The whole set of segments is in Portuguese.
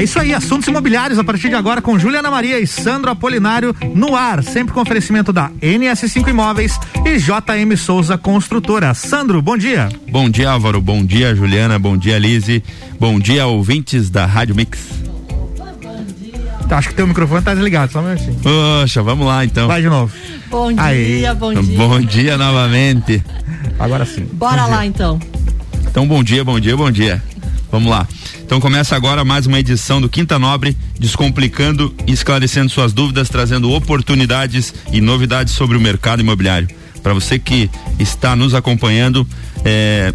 É isso aí, assuntos imobiliários a partir de agora com Juliana Maria e Sandro Apolinário no ar, sempre com oferecimento da NS5 Imóveis e JM Souza Construtora. Sandro, bom dia. Bom dia, Álvaro. Bom dia, Juliana. Bom dia, Lise. Bom dia, ouvintes da Rádio Mix. Acho que teu microfone tá desligado, só um minutinho. Poxa, vamos lá então. Vai de novo. Bom Aí. dia, bom dia. Bom dia novamente. Agora sim. Bora lá então. Então, bom dia, bom dia, bom dia. Vamos lá. Então começa agora mais uma edição do Quinta Nobre, descomplicando e esclarecendo suas dúvidas, trazendo oportunidades e novidades sobre o mercado imobiliário. Para você que está nos acompanhando, é,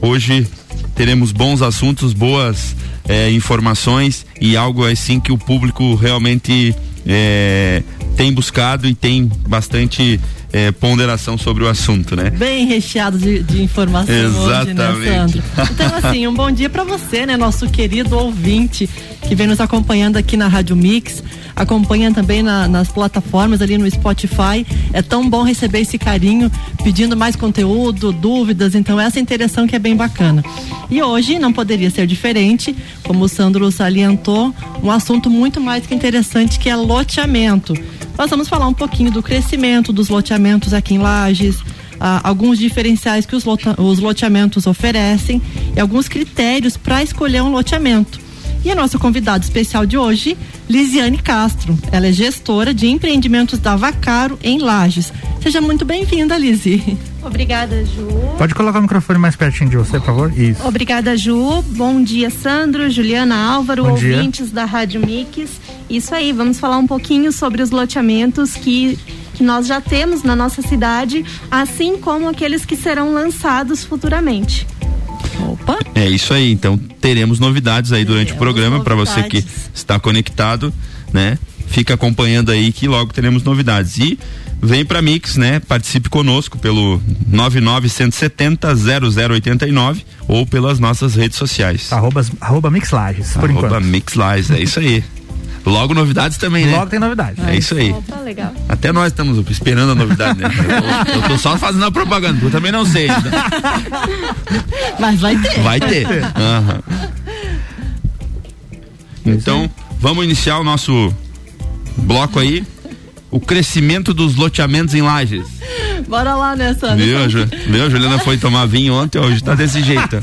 hoje teremos bons assuntos, boas é, informações e algo assim que o público realmente é, tem buscado e tem bastante é, ponderação sobre o assunto, né? Bem recheado de, de informação Exatamente. hoje, né, Sandro? Então, assim, um bom dia para você, né, nosso querido ouvinte que vem nos acompanhando aqui na Rádio Mix acompanha também na, nas plataformas ali no Spotify. É tão bom receber esse carinho, pedindo mais conteúdo, dúvidas, então essa interação que é bem bacana. E hoje não poderia ser diferente, como o Sandro salientou, um assunto muito mais que interessante que é loteamento. Nós vamos falar um pouquinho do crescimento dos loteamentos aqui em Lages, ah, alguns diferenciais que os, lota, os loteamentos oferecem e alguns critérios para escolher um loteamento. E a nossa convidada especial de hoje, Lisiane Castro. Ela é gestora de empreendimentos da Vacaro em Lages. Seja muito bem-vinda, Lisi. Obrigada, Ju. Pode colocar o microfone mais pertinho de você, por favor? Isso. Obrigada, Ju. Bom dia, Sandro, Juliana Álvaro, Bom ouvintes dia. da Rádio Mix. Isso aí, vamos falar um pouquinho sobre os loteamentos que nós já temos na nossa cidade, assim como aqueles que serão lançados futuramente. Opa. É isso aí. Então teremos novidades aí durante teremos o programa para você que está conectado, né? Fica acompanhando aí que logo teremos novidades. E vem para Mix, né? Participe conosco pelo 99170 0089 ou pelas nossas redes sociais. Arroba, arroba Mixlages, por arroba enquanto. Mixlages, é isso aí. Logo novidades também, né? Logo tem novidades. É isso aí. Opa, legal. Até nós estamos esperando a novidade, né? Eu, eu tô só fazendo a propaganda, eu também não sei. Mas vai ter. Vai ter. Uhum. Então, vamos iniciar o nosso bloco aí. O crescimento dos loteamentos em lajes. Bora lá, né, Sandra? Viu, Ju, viu? Juliana foi tomar vinho ontem, hoje tá desse jeito.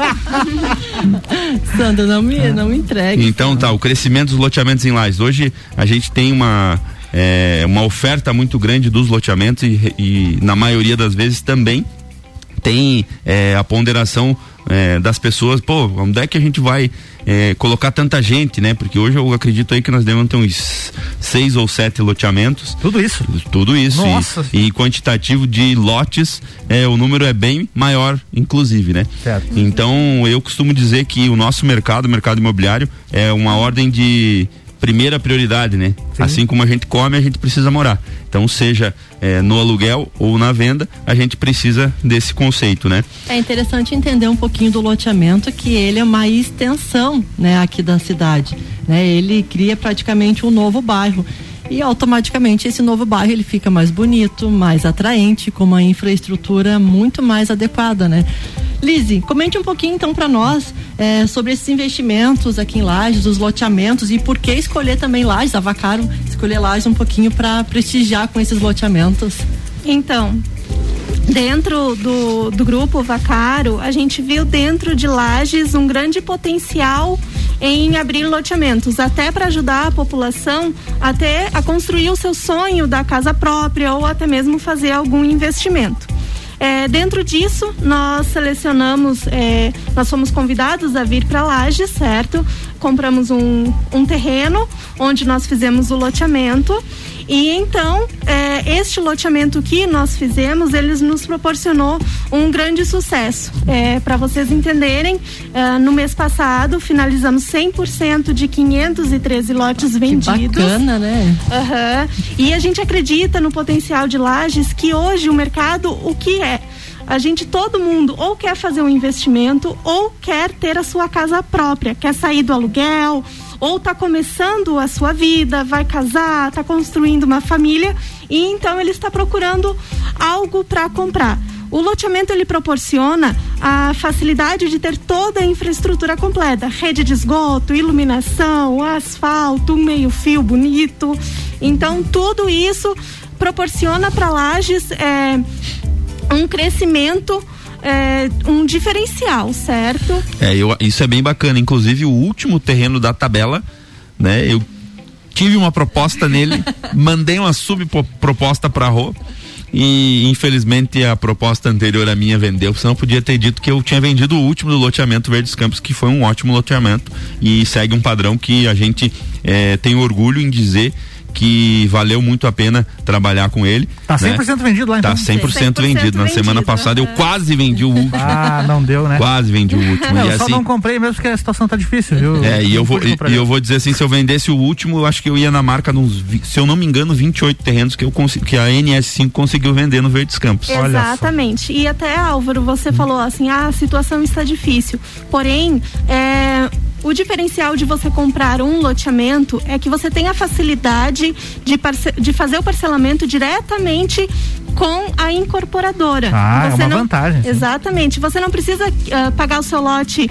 Sandra, não me, não me entregue. Então tá, o crescimento dos loteamentos em lajes. Hoje a gente tem uma, é, uma oferta muito grande dos loteamentos e, e na maioria das vezes também tem é, a ponderação é, das pessoas, pô, onde é que a gente vai é, colocar tanta gente, né? Porque hoje eu acredito aí que nós devemos ter uns seis ou sete loteamentos. Tudo isso? Tudo isso. Nossa. E, e quantitativo de lotes, é, o número é bem maior, inclusive, né? Certo. Então eu costumo dizer que o nosso mercado, o mercado imobiliário, é uma ordem de primeira prioridade, né? Sim. Assim como a gente come, a gente precisa morar. Então, seja é, no aluguel ou na venda, a gente precisa desse conceito, né? É interessante entender um pouquinho do loteamento, que ele é uma extensão, né, aqui da cidade, né? Ele cria praticamente um novo bairro e automaticamente esse novo bairro ele fica mais bonito, mais atraente, com uma infraestrutura muito mais adequada, né? Lise, comente um pouquinho então para nós é, sobre esses investimentos aqui em Lages, os loteamentos e por que escolher também Lages, Vacaro escolher Lages um pouquinho para prestigiar com esses loteamentos. Então, dentro do, do grupo Vacaro, a gente viu dentro de Lages um grande potencial em abrir loteamentos, até para ajudar a população até a construir o seu sonho da casa própria ou até mesmo fazer algum investimento. É, dentro disso, nós selecionamos, é, nós fomos convidados a vir para Lages, certo? Compramos um, um terreno onde nós fizemos o loteamento e então, é, este loteamento que nós fizemos, eles nos proporcionou um grande sucesso. É, Para vocês entenderem, é, no mês passado finalizamos 100% de 513 lotes vendidos. Que bacana, né? Uhum. E a gente acredita no potencial de lajes que hoje o mercado, o que é? a gente, todo mundo, ou quer fazer um investimento, ou quer ter a sua casa própria, quer sair do aluguel, ou está começando a sua vida, vai casar, está construindo uma família e então ele está procurando algo para comprar. O loteamento ele proporciona a facilidade de ter toda a infraestrutura completa, rede de esgoto, iluminação, asfalto, um meio-fio bonito. Então, tudo isso proporciona para Lages é, um crescimento. É, um diferencial, certo? É, eu, isso é bem bacana. Inclusive, o último terreno da tabela, né? Eu tive uma proposta nele, mandei uma subproposta para a Rô e infelizmente a proposta anterior à minha vendeu, senão podia ter dito que eu tinha vendido o último do loteamento Verdes Campos, que foi um ótimo loteamento e segue um padrão que a gente é, tem orgulho em dizer que valeu muito a pena trabalhar com ele. Tá 100% né? vendido lá então? Tá 100%, 100% vendido. Na semana passada eu quase vendi o último. Ah, não deu, né? Quase vendi o último. Não, e eu só assim, não comprei mesmo porque a situação tá difícil, viu? É, e eu vou, e, e eu vou dizer assim, se eu vendesse o último, eu acho que eu ia na marca nos, se eu não me engano, 28 terrenos que eu que a NS5 conseguiu vender no Verdes Campos. Exatamente. E até Álvaro, você falou assim, ah, a situação está difícil. Porém, é, o diferencial de você comprar um loteamento é que você tem a facilidade de, de fazer o parcelamento diretamente com a incorporadora. Ah, você é uma não, vantagem. Sim. Exatamente. Você não precisa uh, pagar o seu lote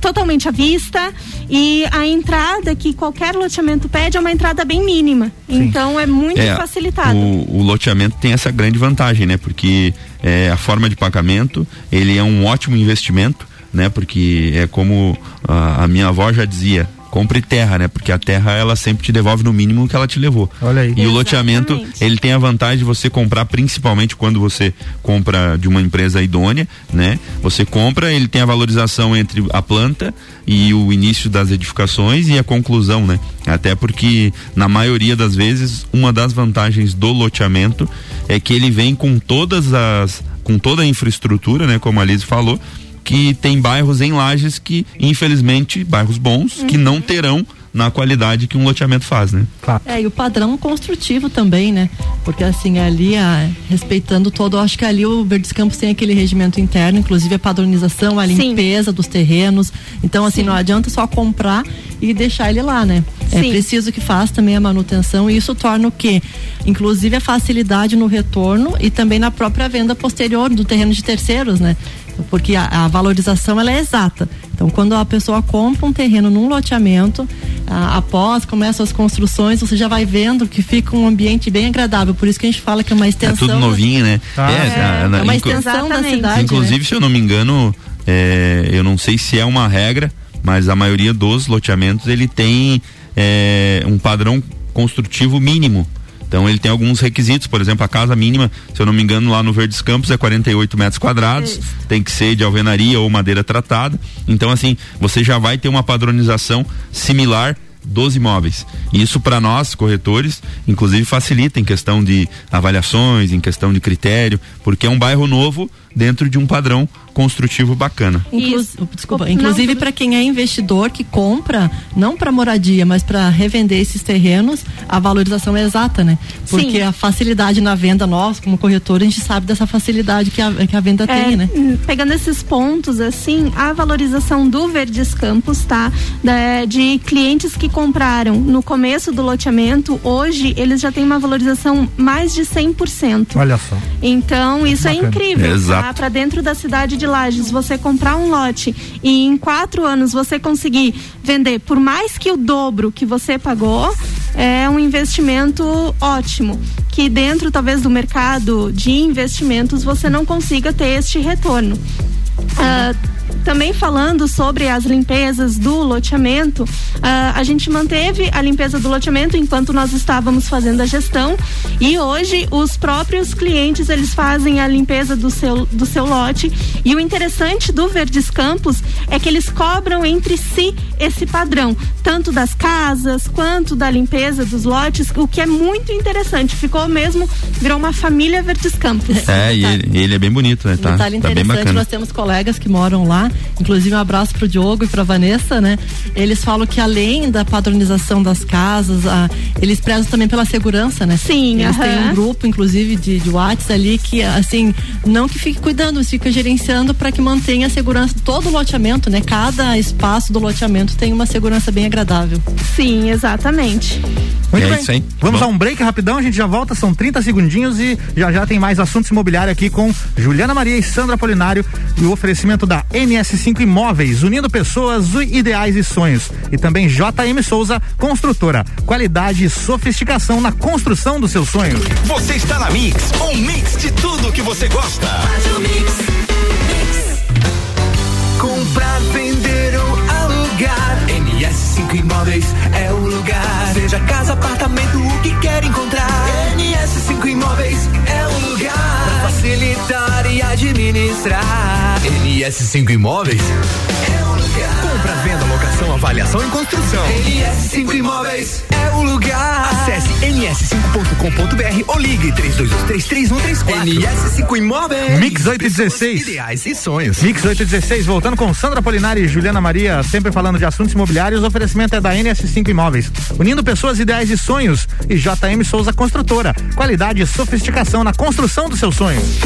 totalmente à vista e a entrada que qualquer loteamento pede é uma entrada bem mínima. Sim. Então é muito é, facilitado. O, o, loteamento tem essa grande vantagem, né? Porque é, a forma de pagamento ele é um ótimo investimento né? Porque é como a, a minha avó já dizia, compre terra, né? Porque a terra ela sempre te devolve no mínimo que ela te levou. Olha aí. E Exatamente. o loteamento, ele tem a vantagem de você comprar principalmente quando você compra de uma empresa idônea, né? Você compra, ele tem a valorização entre a planta e o início das edificações e a conclusão, né? Até porque na maioria das vezes uma das vantagens do loteamento é que ele vem com todas as com toda a infraestrutura, né, como a Liz falou, que tem bairros em Lages que, infelizmente, bairros bons, uhum. que não terão na qualidade que um loteamento faz, né? Claro. É, e o padrão construtivo também, né? Porque assim, ali, a, respeitando todo, acho que ali o Verdes Campos tem aquele regimento interno, inclusive a padronização, a limpeza Sim. dos terrenos. Então, assim, Sim. não adianta só comprar e deixar ele lá, né? É Sim. preciso que faça também a manutenção e isso torna o quê? Inclusive a facilidade no retorno e também na própria venda posterior do terreno de terceiros, né? Porque a, a, valorização ela é exata. Então, quando a pessoa compra um terreno num loteamento, a, após começam as construções, você já vai vendo que fica um ambiente bem agradável. Por isso que a gente fala que é uma extensão. É tudo novinho, né? Ah, é, é, é, uma extensão da cidade. Inclusive, né? se eu não me engano, é, eu não sei se é uma regra, mas a maioria dos loteamentos ele tem é, um padrão construtivo mínimo então ele tem alguns requisitos, por exemplo, a casa mínima, se eu não me engano, lá no Verdes Campos é 48 metros quadrados, Isso. tem que ser de alvenaria ou madeira tratada. Então, assim, você já vai ter uma padronização similar dos imóveis. Isso para nós, corretores, inclusive facilita em questão de avaliações, em questão de critério, porque é um bairro novo dentro de um padrão construtivo bacana. Inclu desculpa, inclusive para quem é investidor que compra, não para moradia, mas para revender esses terrenos, a valorização é exata, né? Porque Sim. a facilidade na venda, nós, como corretor, a gente sabe dessa facilidade que a, que a venda é, tem, né? Hum, pegando esses pontos, assim, a valorização do Verdes Campos, tá? Da, de clientes que compraram no começo do loteamento, hoje eles já têm uma valorização mais de 100%. Olha só. Então, isso é bacana. é incrível. Exato. Tá? Para dentro da cidade de Lages, você comprar um lote e em quatro anos você conseguir vender por mais que o dobro que você pagou, é um investimento ótimo. Que dentro, talvez, do mercado de investimentos, você não consiga ter este retorno. Uh, também falando sobre as limpezas do loteamento, uh, a gente manteve a limpeza do loteamento enquanto nós estávamos fazendo a gestão e hoje os próprios clientes eles fazem a limpeza do seu, do seu lote e o interessante do Verdes Campos é que eles cobram entre si esse padrão, tanto das casas quanto da limpeza dos lotes, o que é muito interessante. Ficou mesmo, virou uma família Verdes Campos. É, e ele, ele é bem bonito, né? Tá, Detalhe tá bem bacana. nós temos colegas que moram lá lá. Inclusive um abraço pro Diogo e pra Vanessa, né? Eles falam que além da padronização das casas, a, eles prezam também pela segurança, né? Sim, Eles aham. têm um grupo, inclusive, de, de WhatsApp ali que, assim, não que fique cuidando, mas fica gerenciando para que mantenha a segurança todo o loteamento, né? Cada espaço do loteamento tem uma segurança bem agradável. Sim, exatamente. Muito É bem. isso aí. Vamos Bom. a um break rapidão, a gente já volta, são 30 segundinhos e já já tem mais assuntos imobiliários aqui com Juliana Maria e Sandra Apolinário e o oferecimento da NS5 Imóveis, unindo pessoas, ideais e sonhos. E também JM Souza, construtora. Qualidade e sofisticação na construção dos seus sonhos. Você está na Mix, um mix de tudo que você gosta. Comprar, vender ou alugar. NS5 Imóveis é o. Seja casa, apartamento, o que quer encontrar. NS5 Imóveis é o lugar. Pra facilitar e administrar. NS5 Imóveis é o lugar. Compra, venda, locação, avaliação e construção. NS5 Imóveis é o lugar. Acesse ns5.com.br ou ligue 32233134. NS5 Imóveis. Mix 816. Ideais e sonhos. Mix 816, voltando com Sandra Polinari e Juliana Maria, sempre falando de assuntos imobiliários. O oferecimento é da NS5 Imóveis, unindo pessoas, ideias e sonhos. E JM Souza Construtora, qualidade e sofisticação na construção dos seus sonhos.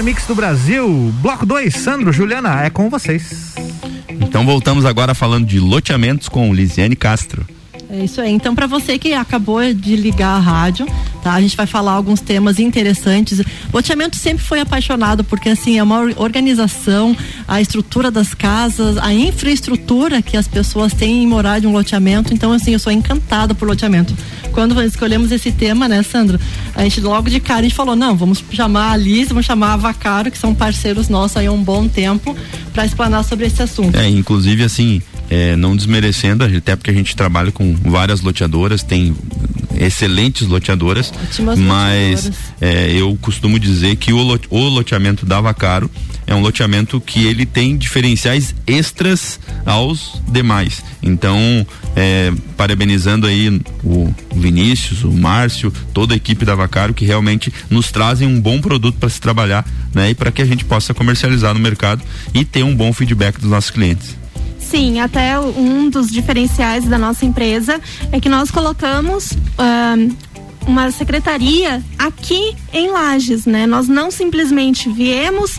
Melhor mix do Brasil, bloco 2, Sandro, Juliana, é com vocês. Então voltamos agora falando de loteamentos com Lisiane Castro. É isso aí. Então, para você que acabou de ligar a rádio, tá? A gente vai falar alguns temas interessantes. Loteamento sempre foi apaixonado porque assim é uma or- organização, a estrutura das casas, a infraestrutura que as pessoas têm em morar de um loteamento. Então, assim, eu sou encantada por loteamento. Quando escolhemos esse tema, né, Sandro? A gente logo de cara a gente falou, não, vamos chamar a Liz, vamos chamar a Vacaro, que são parceiros nossos aí há um bom tempo, para explanar sobre esse assunto. É, inclusive assim, é, não desmerecendo, até porque a gente trabalha com várias loteadoras, tem excelentes loteadoras, Ótimas mas loteadoras. é, eu costumo dizer que o, lote- o loteamento da Vacaro é um loteamento que ele tem diferenciais extras aos demais. Então, é, parabenizando aí o Vinícius, o Márcio, toda a equipe da Vacaro que realmente nos trazem um bom produto para se trabalhar, né? E para que a gente possa comercializar no mercado e ter um bom feedback dos nossos clientes. Sim, até um dos diferenciais da nossa empresa é que nós colocamos ahn, uma secretaria aqui em Lages, né? Nós não simplesmente viemos,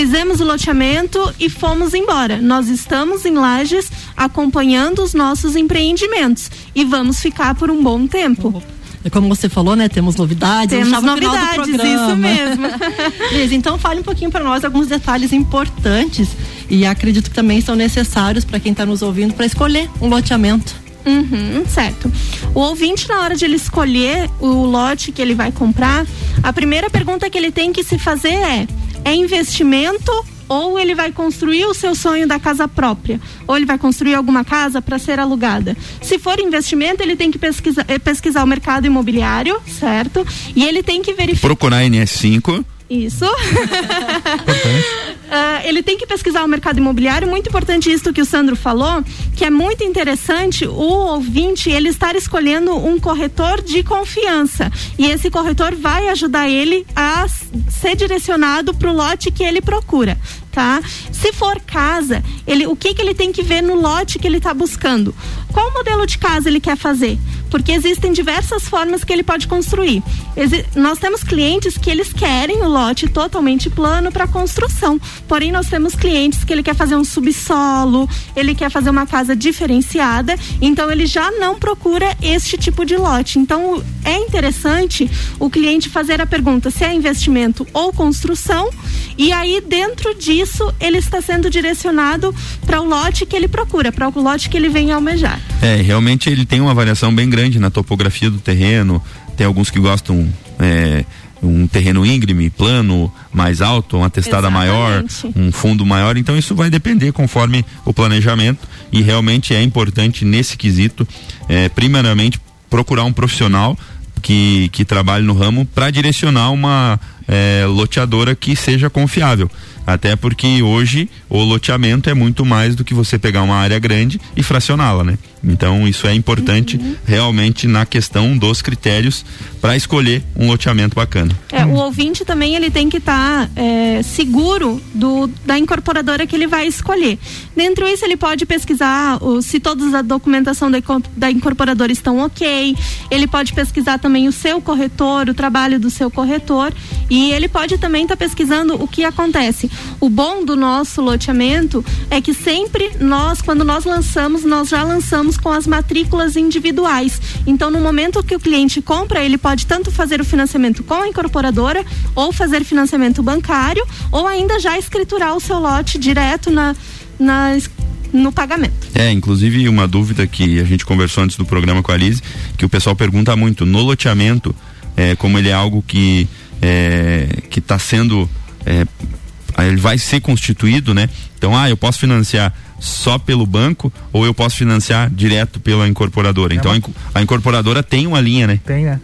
fizemos o loteamento e fomos embora. Nós estamos em Lages acompanhando os nossos empreendimentos e vamos ficar por um bom tempo. É Como você falou, né? Temos novidades. Temos novidades, isso mesmo. Liz, então fale um pouquinho para nós alguns detalhes importantes e acredito que também são necessários para quem está nos ouvindo para escolher um loteamento. Uhum, certo. O ouvinte, na hora de ele escolher o lote que ele vai comprar, a primeira pergunta que ele tem que se fazer é: é investimento ou ele vai construir o seu sonho da casa própria? Ou ele vai construir alguma casa para ser alugada? Se for investimento, ele tem que pesquisar, eh, pesquisar o mercado imobiliário, certo? E ele tem que verificar. Procurar NS5 Isso. Ah, ele tem que pesquisar o mercado imobiliário. Muito importante isso que o Sandro falou, que é muito interessante o ouvinte ele estar escolhendo um corretor de confiança. E esse corretor vai ajudar ele a ser direcionado para o lote que ele procura. Tá? Se for casa, ele, o que, que ele tem que ver no lote que ele está buscando? Qual modelo de casa ele quer fazer? Porque existem diversas formas que ele pode construir. Exi- nós temos clientes que eles querem o lote totalmente plano para construção. Porém, nós temos clientes que ele quer fazer um subsolo, ele quer fazer uma casa diferenciada, então ele já não procura este tipo de lote. Então, é interessante o cliente fazer a pergunta se é investimento ou construção, e aí dentro disso ele está sendo direcionado para o lote que ele procura, para o lote que ele vem almejar. É, realmente ele tem uma variação bem grande na topografia do terreno. Tem alguns que gostam é, um terreno íngreme, plano, mais alto, uma testada maior, Exatamente. um fundo maior. Então isso vai depender conforme o planejamento e realmente é importante nesse quesito, é, primeiramente procurar um profissional que, que trabalhe no ramo para direcionar uma é, loteadora que seja confiável. Até porque hoje o loteamento é muito mais do que você pegar uma área grande e fracioná-la, né? Então isso é importante Uhum. realmente na questão dos critérios para escolher um loteamento bacana. É, o ouvinte também ele tem que estar seguro do, da incorporadora que ele vai escolher. Dentro disso, ele pode pesquisar o, se toda a documentação da, da incorporadora estão ok. Ele pode pesquisar também o seu corretor, o trabalho do seu corretor. E ele pode também estar pesquisando o que acontece. O bom do nosso loteamento é que sempre nós, quando nós lançamos, nós já lançamos com as matrículas individuais. Então, no momento que o cliente compra, ele pode tanto fazer o financiamento com a incorporadora ou fazer financiamento bancário ou ainda já escriturar o seu lote direto na, na no pagamento. É, inclusive uma dúvida que a gente conversou antes do programa com a Liz, que o pessoal pergunta muito, no loteamento, é, como ele é algo que é, que está sendo é, ele vai ser constituído, né? Então, ah, eu posso financiar só pelo banco ou eu posso financiar direto pela incorporadora. Então, a inco- a incorporadora tem uma linha, né? Tem, né?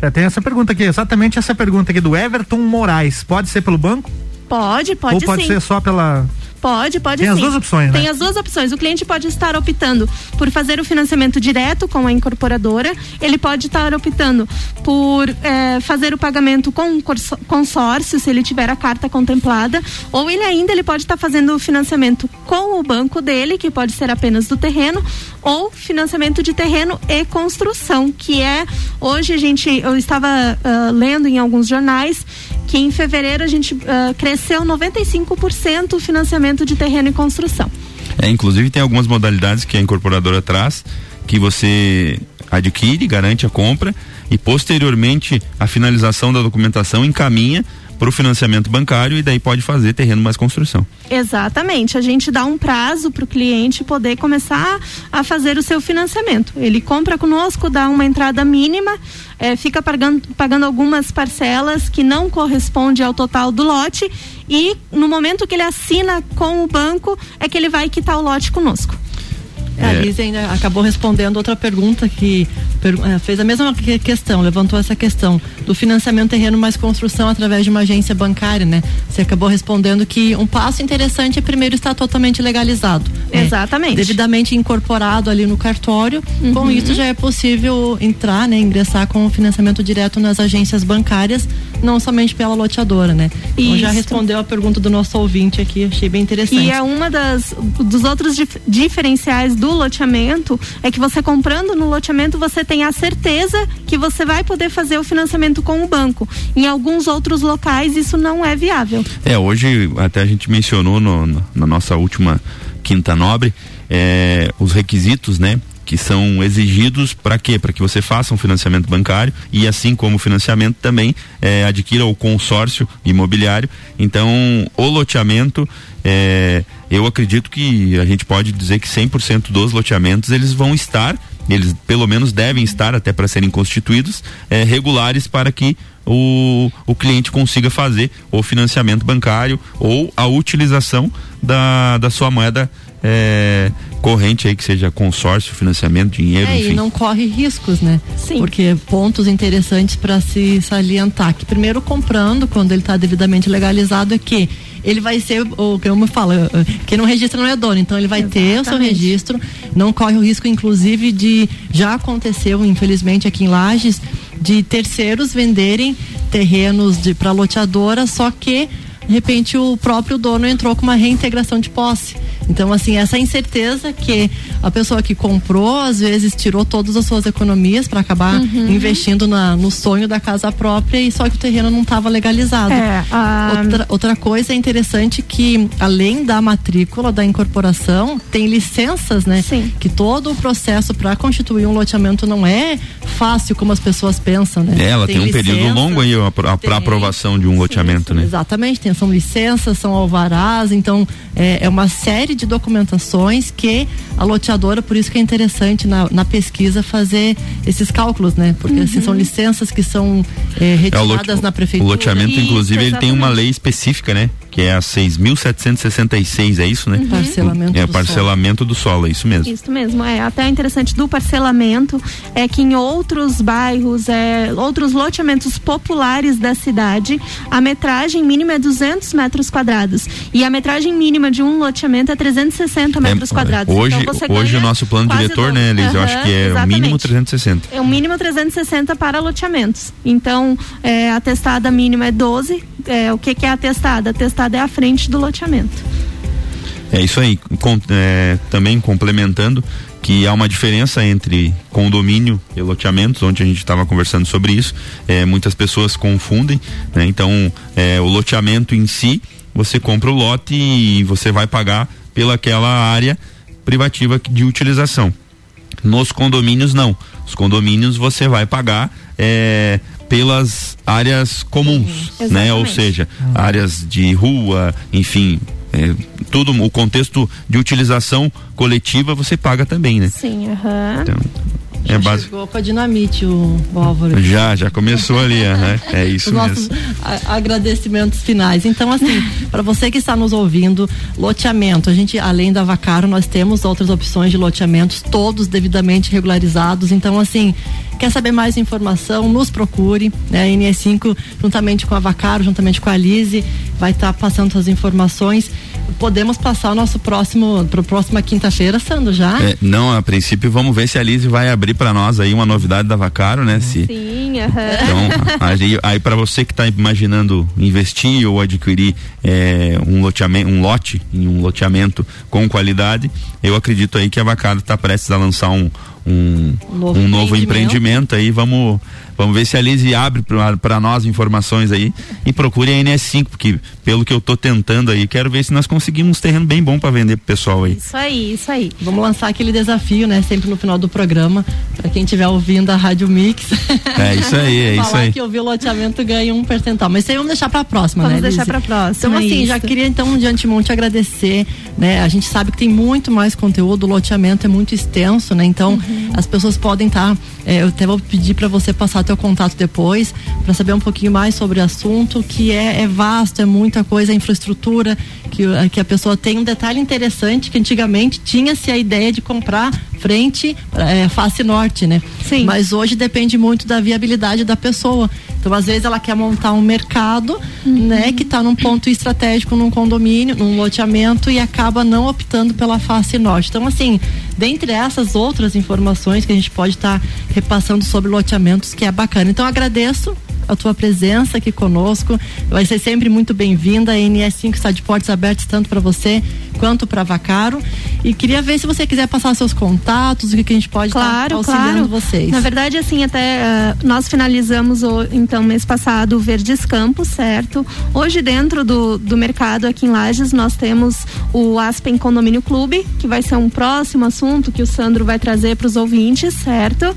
É, tem essa pergunta aqui, exatamente essa pergunta aqui do Everton Moraes. Pode ser pelo banco? Pode, pode ou pode sim. ser só pela. Pode, pode Tem as sim. duas opções, né? Tem as duas opções. O cliente pode estar optando por fazer o financiamento direto com a incorporadora, ele pode estar optando por eh, fazer o pagamento com consórcio, se ele tiver a carta contemplada, ou ele ainda ele pode estar fazendo o financiamento com o banco dele, que pode ser apenas do terreno, ou financiamento de terreno e construção, que é hoje a gente eu estava ah, lendo em alguns jornais que em fevereiro a gente ah, cresceu 95% o financiamento de terreno e construção. É, inclusive tem algumas modalidades que a incorporadora traz que você adquire, garante a compra e posteriormente a finalização da documentação encaminha para o financiamento bancário e daí pode fazer terreno mais construção. Exatamente. A gente dá um prazo para o cliente poder começar a fazer o seu financiamento. Ele compra conosco, dá uma entrada mínima, eh, fica pagando, pagando algumas parcelas que não corresponde ao total do lote e no momento que ele assina com o banco é que ele vai quitar o lote conosco. A É. Liz ainda acabou respondendo outra pergunta que fez a mesma que- questão, levantou essa questão do financiamento terreno mais construção através de uma agência bancária, né? Você acabou respondendo que um passo interessante é primeiro estar totalmente legalizado. né? Exatamente. Devidamente incorporado ali no cartório. Uhum. Com isso já é possível entrar, né? Ingressar com o financiamento direto nas agências bancárias, não somente pela loteadora, né? Então já respondeu a pergunta do nosso ouvinte aqui, achei bem interessante. E é uma das dos outros dif- diferenciais do loteamento é que você comprando no loteamento você tem a certeza que você vai poder fazer o financiamento com o banco. Em alguns outros locais isso não é viável. É, hoje até a gente mencionou no- no- na nossa última Quinta Nobre é, os requisitos, né? Que são exigidos para quê? Para que você faça um financiamento bancário e assim como o financiamento também é, adquira o consórcio imobiliário. Então, o loteamento, é, eu acredito que a gente pode dizer que 100% dos loteamentos eles vão estar, eles pelo menos devem estar até para serem constituídos, é, regulares para que o, o cliente consiga fazer o financiamento bancário ou a utilização da, da sua moeda é, corrente aí, que seja consórcio, financiamento, dinheiro, É, enfim. e não corre riscos, né? Sim. Porque pontos interessantes para se salientar que primeiro comprando quando ele está devidamente legalizado é que ele vai ser o que eu me falo, quem não registra não é dono, então ele vai ter o seu Exatamente. registro, não corre o risco inclusive de já aconteceu infelizmente aqui em Lages de terceiros venderem terrenos de para loteadora, só que de repente o próprio dono entrou com uma reintegração de posse. Então, assim, essa incerteza que a pessoa que comprou, às vezes, tirou todas as suas economias para acabar Uhum. investindo na, no sonho da casa própria e só que o terreno não estava legalizado. É, a- Outra, outra coisa é interessante que, além da matrícula da incorporação, tem licenças, né? Sim. Que todo o processo para constituir um loteamento não é fácil como as pessoas pensam, né? É, ela tem, um período licença, longo aí para tem- aprovação de um loteamento, né? Exatamente, tem, são licenças, são alvarás, então é, é uma série de documentações que a loteadora, por isso que é interessante na, na pesquisa fazer esses cálculos, né? Porque assim, são licenças que são é, É, o, retiradas lote- na o prefeitura. loteamento, Isso, inclusive, ele tem uma lei específica, né? Que é a 6.766, é isso, né? Uhum. Parcelamento É do parcelamento do solo, é isso mesmo. Isso mesmo, é até interessante do parcelamento é que em outros bairros, é, outros loteamentos populares da cidade, a metragem mínima é 200 metros quadrados e a metragem mínima de um loteamento é 360 metros É, quadrados. Hoje, então você hoje o nosso plano diretor, né, Liz? eu acho que é o exatamente. mínimo 360. É o mínimo 360 para loteamentos. Então, é, a testada mínima é 12. É, o que, que é a testada? A testada é a frente do loteamento. É isso aí. Com- é, também complementando que há uma diferença entre condomínio e loteamentos, onde a gente estava conversando sobre isso. É, muitas pessoas confundem, né? Então, é, o loteamento em si, você compra o lote e você vai pagar pelaquela área privativa de utilização. Nos condomínios não. Os condomínios você vai pagar é, pelas áreas comuns, né? Ou seja, áreas de rua, enfim, é, tudo o contexto de utilização coletiva você paga também, né? Sim, aham. Então, é Já básico. chegou com a dinamite o, o Álvaro. Já, já começou ali, aham, é isso Os nossos mesmo. agradecimentos finais. Então, assim, para você que está nos ouvindo, loteamento. A gente, além da Vacaro, nós temos outras opções de loteamentos, todos devidamente regularizados. Então, assim, quer saber mais informação, nos procure. Né? A NE5, juntamente com a Vacaro, juntamente com a Lise, vai estar passando essas informações. Podemos passar o nosso próximo, para próxima quinta-feira, Sandro, já? É, não, a princípio vamos ver se a Liz vai abrir para nós aí uma novidade da Vacaro, né? Se, Sim, aham. Então, aí, aí para você que está imaginando investir ou adquirir é, um, loteamento, um lote em um loteamento com qualidade, eu acredito aí que a Vacaro está prestes a lançar um, um, Novo um novo empreendimento. empreendimento aí. Vamos, vamos ver se a Liz abre para nós informações aí e procure a NS5, porque pelo que eu tô tentando aí, quero ver se nós conseguimos um terreno bem bom para vender pro pessoal aí. Isso aí, isso aí. Vamos lançar aquele desafio, né? Sempre no final do programa, para quem estiver ouvindo a Rádio Mix. É isso aí, é isso Falar aí. que ouviu o loteamento ganha um percentual. Mas isso aí vamos deixar para a próxima, Vamos né? deixar Lizzy? pra próxima, Então, assim, já isso. queria então de antemão te agradecer, né? A gente sabe que tem muito mais conteúdo, o loteamento é muito extenso, né? Então, Uhum. As pessoas podem estar. eu até vou pedir para você passar teu contato depois, para saber um pouquinho mais sobre o assunto, que é, é vasto, é muita coisa, a infraestrutura, que, que a pessoa tem um detalhe interessante que antigamente tinha-se a ideia de comprar frente é, face norte, né? Sim. Mas hoje depende muito da viabilidade da pessoa. Então, às vezes, ela quer montar um mercado, né, que está num ponto estratégico, num condomínio, num loteamento e acaba não optando pela face norte. Então, assim, dentre essas outras informações que a gente pode estar repassando sobre loteamentos, que é bacana. Então, agradeço a tua presença aqui conosco. Vai ser sempre muito bem-vinda. A NS5 está de portas abertas tanto para você quanto para Vacaro. E queria ver se você quiser passar seus contatos, o que, que a gente pode estar Claro, auxiliando claro. vocês. Na verdade, assim, até ah, nós finalizamos o, então mês passado o Verdes Campos, certo? Hoje dentro do, do mercado aqui em Lages nós temos o Aspen Condomínio Clube, que vai ser um próximo assunto que o Sandro vai trazer para os ouvintes, certo?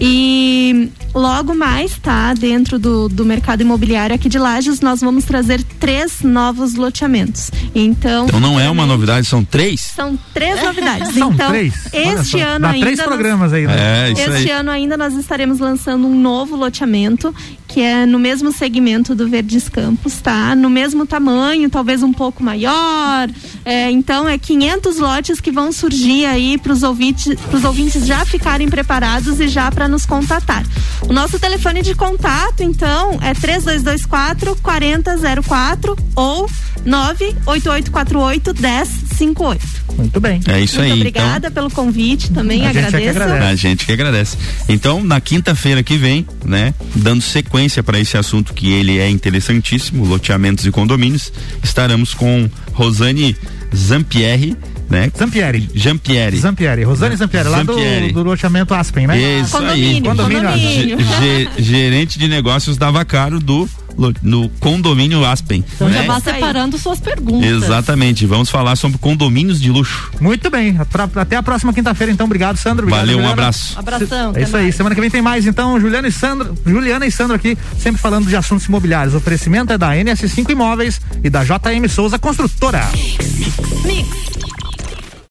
E logo mais, tá? Dentro do, do mercado imobiliário aqui de Lages, nós vamos trazer três novos loteamentos. Então, Então não é uma novidade, são três? são três novidades. São então, três. Este só, ano Dá ainda três nós- programas aí, né? É, isso este aí. ano ainda nós estaremos lançando um novo loteamento que é no mesmo segmento do Verdes Campos, tá? No mesmo tamanho, talvez um pouco maior. É, então é 500 lotes que vão surgir aí para os ouvintes, pros ouvintes já ficarem preparados e já para nos contatar. O nosso telefone de contato, então, é 3224 4004 ou 98848 1058. Muito bem. É isso Muito aí. obrigada pelo convite também, A gente é que agradeço. agradece. Então, a gente que agradece. Então, na quinta-feira que vem, né, dando sequência para esse assunto que ele é interessantíssimo, loteamentos e condomínios, estaremos com Rosane Zampieri, né? Zampieri. Jampieri. Zampieri. Rosane Zampieri, lá do, Zampieri. do loteamento Aspen, né? Isso aí. Condomínio, Condomínio. condomínio. Ge- gerente de negócios da Vacaro do no condomínio Aspen. Então né? já vá aí. separando suas perguntas. Exatamente. Vamos falar sobre condomínios de luxo. Muito bem. Até a próxima quinta-feira, então. Obrigado, Sandro. Obrigado, Valeu, um Juliana. abraço. Abração. É isso aí. mais. Semana que vem tem mais. Então, Juliana e Sandro, Juliana e Sandro aqui, sempre falando de assuntos imobiliários. O oferecimento é da NS5 Imóveis e da JM Souza Construtora. Mix.